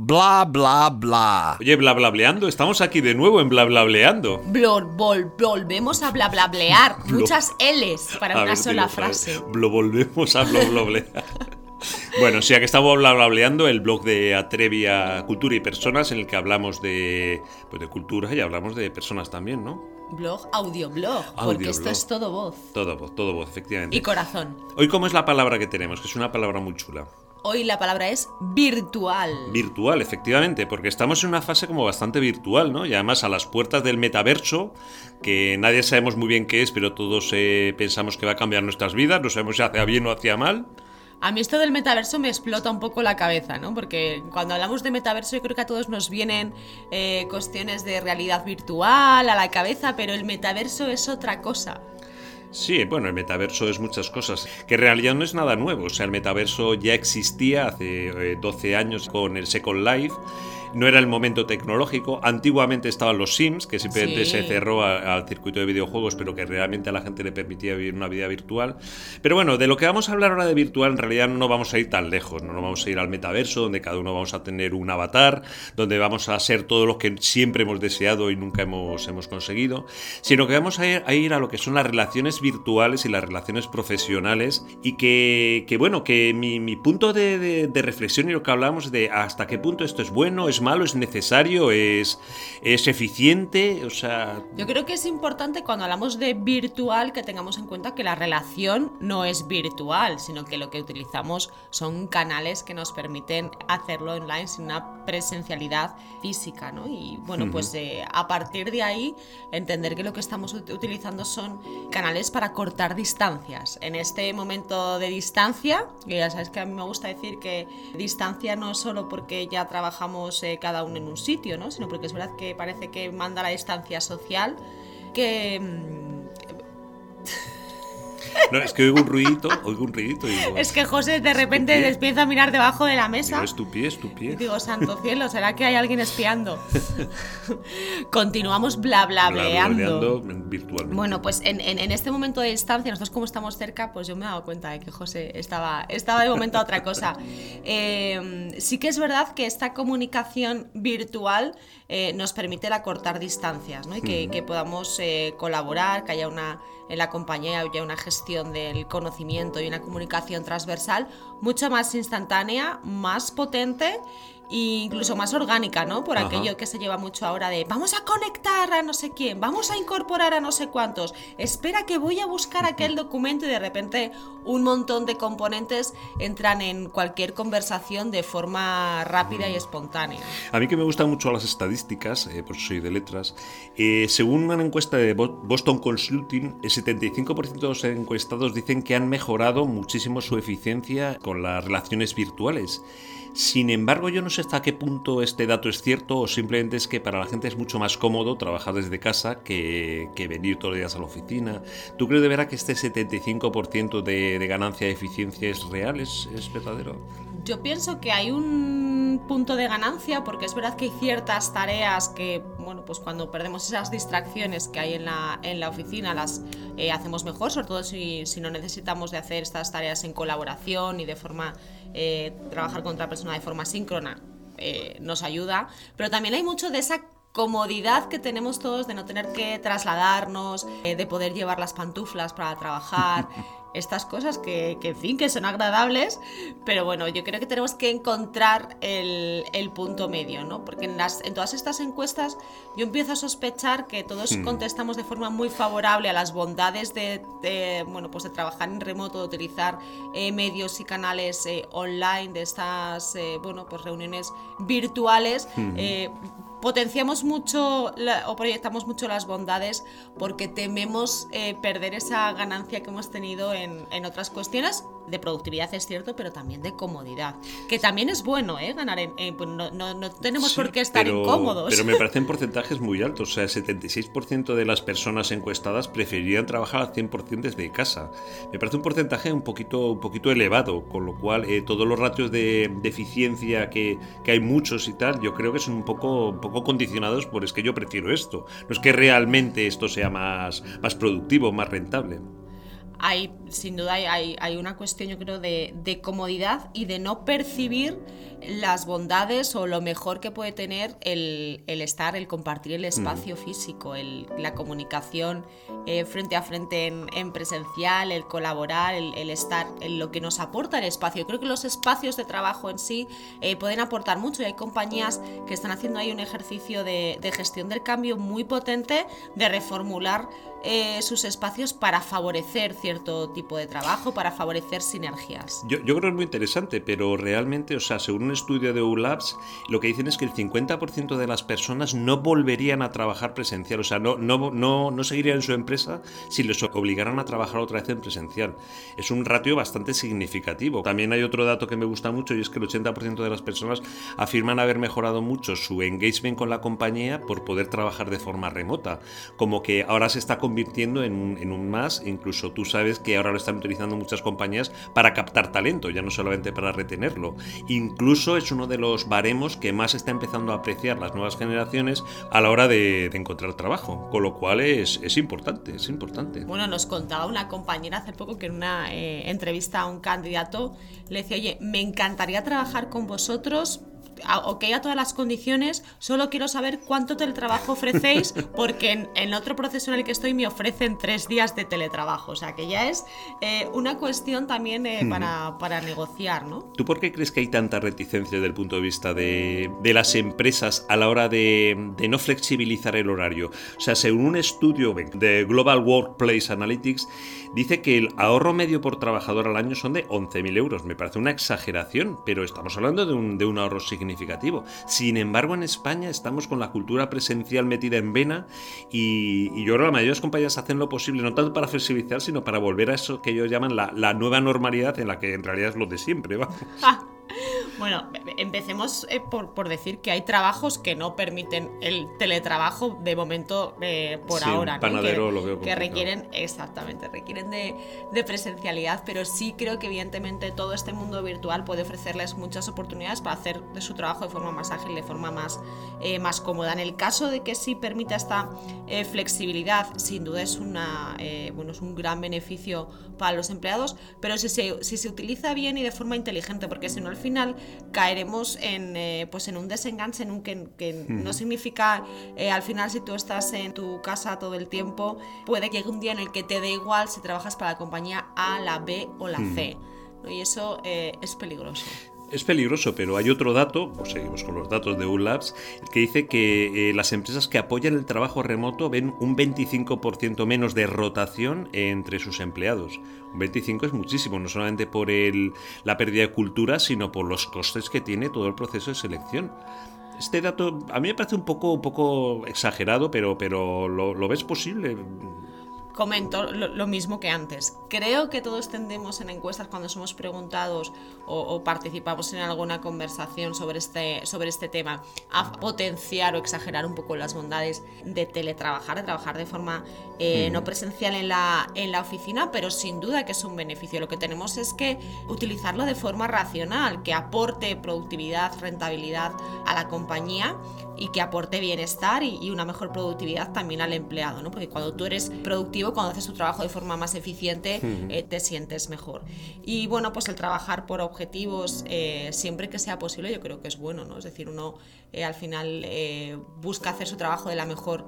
Bla bla bla. Oye, bla blableando, estamos aquí de nuevo en bla blableando. Blor, vol- volvemos a bla bla blear. Blo- Muchas L's para A una ver, sola frase. Lo volvemos a bla blablear. Bueno, sí, aquí estamos bla blableando, el blog de Atrevia Cultura y Personas, en el que hablamos de, pues de cultura y hablamos de personas también, ¿no? Blog, audioblog, porque esto es todo voz Todo voz, todo voz, efectivamente. y corazón. Hoy, ¿cómo es la palabra que tenemos? Que es una palabra muy chula. Hoy la palabra es virtual. Virtual, efectivamente, porque estamos en una fase como bastante virtual, ¿no? Y además a las puertas del metaverso, que nadie sabemos muy bien qué es, pero todos eh, pensamos que va a cambiar nuestras vidas, no sabemos si hacia bien o hacia mal. A mí esto del metaverso me explota un poco la cabeza, ¿no? Porque cuando hablamos de metaverso yo creo que a todos nos vienen eh, cuestiones de realidad virtual a la cabeza, pero el metaverso es otra cosa. Sí, bueno, el metaverso es muchas cosas, que en realidad no es nada nuevo, o sea, el metaverso ya existía hace eh, 12 años con el Second Life. No era el momento tecnológico. Antiguamente estaban los Sims, que simplemente Sí. se cerró al circuito de videojuegos, pero que realmente a la gente le permitía vivir una vida virtual. Pero bueno, de lo que vamos a hablar ahora de virtual, en realidad no vamos a ir tan lejos. No nos vamos a ir al metaverso, donde cada uno vamos a tener un avatar, donde vamos a ser todo lo que siempre hemos deseado y nunca hemos, hemos conseguido, sino que vamos a ir, a ir a lo que son las relaciones virtuales y las relaciones profesionales. Y que, que, bueno, que mi, mi punto de, de- de reflexión y lo que hablamos de hasta qué punto esto es bueno, es malo, es necesario, es, es eficiente, o sea, Yo creo que es importante cuando hablamos de virtual que tengamos en cuenta que la relación no es virtual, sino que lo que utilizamos son canales que nos permiten hacerlo online sin una presencialidad física, ¿no? Y bueno, pues eh, a partir de ahí entender que lo que estamos ut- utilizando son canales para cortar distancias. En este momento de distancia, que ya sabes que a mí me gusta decir que distancia no es solo porque ya trabajamos eh, cada uno en un sitio, ¿no? Sino porque es verdad que parece que manda la distancia social que mm, no, es que oigo un ruidito, oigo un ruidito y digo, es que José de repente pie. empieza a mirar debajo de la digo, mesa es tu pie, es tu y pie. digo, santo cielo, ¿será que hay alguien espiando? Continuamos bla bla Blableando virtualmente. Bueno, pues en, en- en este momento de distancia, nosotros como estamos cerca, pues yo me he dado cuenta de que José estaba, estaba de momento a otra cosa. Eh, sí que es verdad que esta comunicación virtual eh, nos permite acortar distancias, ¿no? Y que, que podamos eh, colaborar, que haya una en la compañía haya una gestión del conocimiento y una comunicación transversal mucho más instantánea, más potente e incluso más orgánica, ¿no? Por Ajá. aquello que se lleva mucho ahora de vamos a conectar a no sé quién, vamos a incorporar a no sé cuántos, espera que voy a buscar aquel documento y de repente un montón de componentes entran en cualquier conversación de forma rápida y espontánea. A mí que me gustan mucho las estadísticas, eh, por soy de letras, eh, según una encuesta de Bo- Boston Consulting, el 75% de los encuestados dicen que han mejorado muchísimo su eficiencia con las relaciones virtuales. Sin embargo, yo no sé hasta qué punto este dato es cierto o simplemente es que para la gente es mucho más cómodo trabajar desde casa que, venir todos los días a la oficina. ¿Tú crees de verdad que este 75% de, de ganancia de eficiencia es real, es verdadero? Yo pienso que hay un punto de ganancia porque es verdad que hay ciertas tareas que, bueno, pues cuando perdemos esas distracciones que hay en la, en la oficina las eh, hacemos mejor, sobre todo si, si no necesitamos de hacer estas tareas en colaboración y de forma, eh, trabajar con otra persona de forma síncrona eh, nos ayuda, pero también hay mucho de esa comodidad que tenemos todos de no tener que trasladarnos, eh, de poder llevar las pantuflas para trabajar, estas cosas que, que, en fin, que son agradables, pero bueno, yo creo que tenemos que encontrar el, el punto medio, ¿no? Porque en, las, en todas estas encuestas yo empiezo a sospechar que todos Hmm. contestamos de forma muy favorable a las bondades de, de, bueno, pues de trabajar en remoto, de utilizar eh, medios y canales eh, online, de estas, eh, bueno, pues reuniones virtuales. Potenciamos mucho la- o proyectamos mucho las bondades porque tememos eh, perder esa ganancia que hemos tenido en, en otras cuestiones de productividad es cierto pero también de comodidad que también es bueno ¿eh? ganar en, en- pues no, no- no tenemos Sí, por qué estar pero- incómodos Pero me parecen porcentajes muy altos. O sea, el 76% de las personas encuestadas preferirían trabajar al 100% desde casa. Me parece un porcentaje un poquito, un poquito elevado, con lo cual eh, todos los ratios de, de eficiencia que, que hay muchos y tal, yo creo que son un poco, poco condicionados por es que yo prefiero esto. No es que realmente esto sea más, más productivo, más rentable. hay, sin duda, hay, hay- hay una cuestión, yo creo, de, de comodidad y de no percibir las bondades o lo mejor que puede tener el, estar, el compartir el espacio físico, el, la comunicación eh, frente a frente en, presencial, el colaborar, el, estar, en lo que nos aporta el espacio. Yo creo que los espacios de trabajo en sí eh, pueden aportar mucho y hay compañías que están haciendo ahí un ejercicio de, de gestión del cambio muy potente, de reformular eh, sus espacios para favorecer cierto tipo de trabajo, para favorecer sinergias. Yo, creo que es muy interesante, pero realmente, o sea, según un estudio de ULabs, lo que dicen es que el 50% de las personas no volverían a trabajar presencial, o sea, no, no, no, no seguirían en su empresa si les obligaran a trabajar otra vez en presencial. Es un ratio bastante significativo. También hay otro dato que me gusta mucho y es que el 80% de las personas afirman haber mejorado mucho su engagement con la compañía por poder trabajar de forma remota, como que ahora se está convirtiendo en en un más. Incluso tú sabes que ahora lo están utilizando muchas compañías para captar talento, ya no solamente para retenerlo. Incluso es uno de los baremos que más está empezando a apreciar las nuevas generaciones a la hora de, encontrar trabajo. Con lo cual es, es, importante, es importante. Bueno, nos contaba una compañera hace poco que en una eh, entrevista a un candidato le decía, oye, me encantaría trabajar con vosotros ok a todas las condiciones, solo quiero saber cuánto teletrabajo ofrecéis, porque en, el otro proceso en el que estoy me ofrecen tres días de teletrabajo. O sea que ya es eh, una cuestión también eh, para, para, negociar, ¿no? ¿Tú por qué crees que hay tanta reticencia desde el punto de vista de, de las empresas a la hora de, de, no flexibilizar el horario? O sea, según un estudio de Global Workplace Analytics, dice que el ahorro medio por trabajador al año son de 11.000 euros. Me parece una exageración, pero estamos hablando de un, de un ahorro significativo significativo. Sin embargo, en España estamos con la cultura presencial metida en vena y, yo creo que la mayoría de las compañías hacen lo posible, no tanto para flexibilizar, sino para volver a eso que ellos llaman la, la nueva normalidad en la que en realidad es lo de siempre. ¿va? Bueno, empecemos eh, por, decir que hay trabajos que no permiten el teletrabajo de momento eh, por ahora. que, requieren, exactamente, requieren de, presencialidad, pero sí creo que evidentemente todo este mundo virtual puede ofrecerles muchas oportunidades para hacer de su trabajo de forma más ágil, de forma más, eh, más cómoda. En el caso de que sí permita esta flexibilidad, sin duda es, una, bueno, es un gran beneficio para los empleados, pero si se, si se utiliza bien y de forma inteligente, porque si no al final caeremos en, eh, pues en un desenganche, en un que, no significa eh, al final si tú estás en tu casa todo el tiempo, puede que llegue un día en el que te dé igual si trabajas para la compañía A, la B o la C. Y eso eh, es peligroso. Es peligroso, pero hay otro dato, pues seguimos con los datos de ULabs, que dice que las empresas que apoyan el trabajo remoto ven un 25% menos de rotación entre sus empleados. 25 es muchísimo, no solamente por el, la pérdida de cultura, sino por los costes que tiene todo el proceso de selección. Este dato a mí me parece un poco, un exagerado, pero, pero ¿lo, lo ves posible? Comento lo, mismo que antes. Creo que todos tendemos en encuestas cuando somos preguntados o, participamos en alguna conversación sobre este, sobre este tema a potenciar o exagerar un poco las bondades de teletrabajar, de trabajar de forma eh, no presencial en la, en la oficina, pero sin duda que es un beneficio. Lo que tenemos es que utilizarlo de forma racional, que aporte productividad, rentabilidad a la compañía y que aporte bienestar y, una mejor productividad también al empleado, ¿no? Porque cuando tú eres productivo, cuando haces tu trabajo de forma más eficiente, eh, te sientes mejor. Y bueno, pues el trabajar por objetivos eh, siempre que sea posible, yo creo que es bueno, ¿no? Es decir, uno eh, al final busca hacer su trabajo de la mejor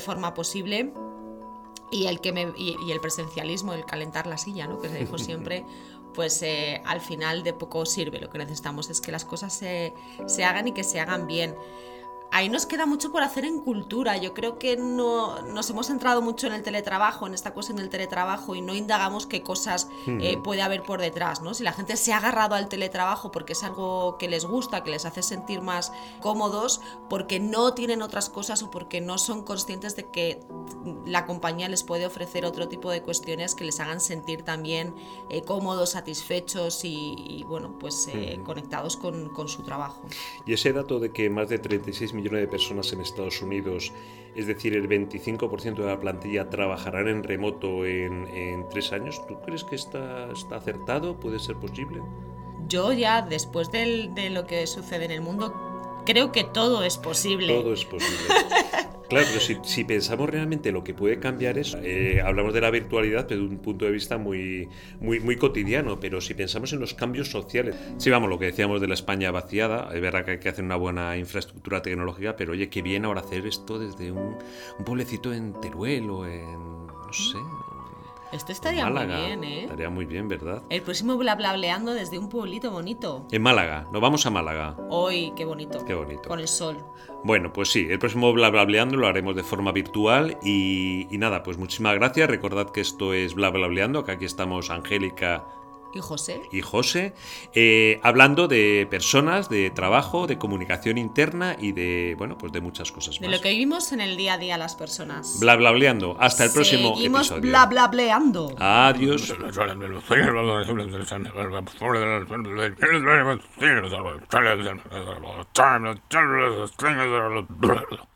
forma posible. Y el, que me, y, el presencialismo, el calentar la silla, ¿no? que se dijo siempre, pues al final de poco sirve. Lo que necesitamos es que las cosas se, se hagan y que se hagan bien ahí nos queda mucho por hacer en cultura. Yo creo que no nos hemos centrado mucho en el teletrabajo, en esta cuestión del teletrabajo y no indagamos qué cosas eh, puede haber por detrás, ¿no? Si la gente se ha agarrado al teletrabajo porque es algo que les gusta, que les hace sentir más cómodos, porque no tienen otras cosas o porque no son conscientes de que la compañía les puede ofrecer otro tipo de cuestiones que les hagan sentir también eh, cómodos, satisfechos y, bueno, pues eh, conectados con, con, su trabajo. Y ese dato de que más de 36 millones de personas en Estados Unidos, es decir, el 25% de la plantilla trabajarán en remoto en, tres años. ¿Tú crees que está, está acertado? ¿Puede ser posible? Yo ya, después de lo que sucede en el mundo, creo que todo es posible. Todo es posible. Claro, pero si, si pensamos realmente lo que puede cambiar eso, eh, hablamos de la virtualidad desde un punto de vista muy, muy, muy cotidiano, pero si pensamos en los cambios sociales, sí, vamos, lo que decíamos de la España vaciada, es verdad que hay que hacer una buena infraestructura tecnológica, pero oye, qué bien ahora hacer esto desde un, un pueblecito en Teruel o en, no sé, Esto estaría en Málaga. muy bien, ¿eh? Estaría muy bien, ¿verdad? El próximo bla bla bleando desde un pueblito bonito. En Málaga, nos vamos a Málaga. Hoy, qué bonito. Qué bonito. Con el sol. Bueno, pues sí, el próximo bla bla bleando lo haremos de forma virtual y, y nada, pues muchísimas gracias. Recordad que esto es bla bla bleando, que aquí estamos Angélica ¿Y José? y José, eh, hablando de personas, de trabajo, de comunicación interna y de, bueno, pues de muchas cosas De más. lo que vivimos en el día a día las personas. Bla bla bleando. Hasta el próximo Seguimos episodio. bla bla bleando. Adiós.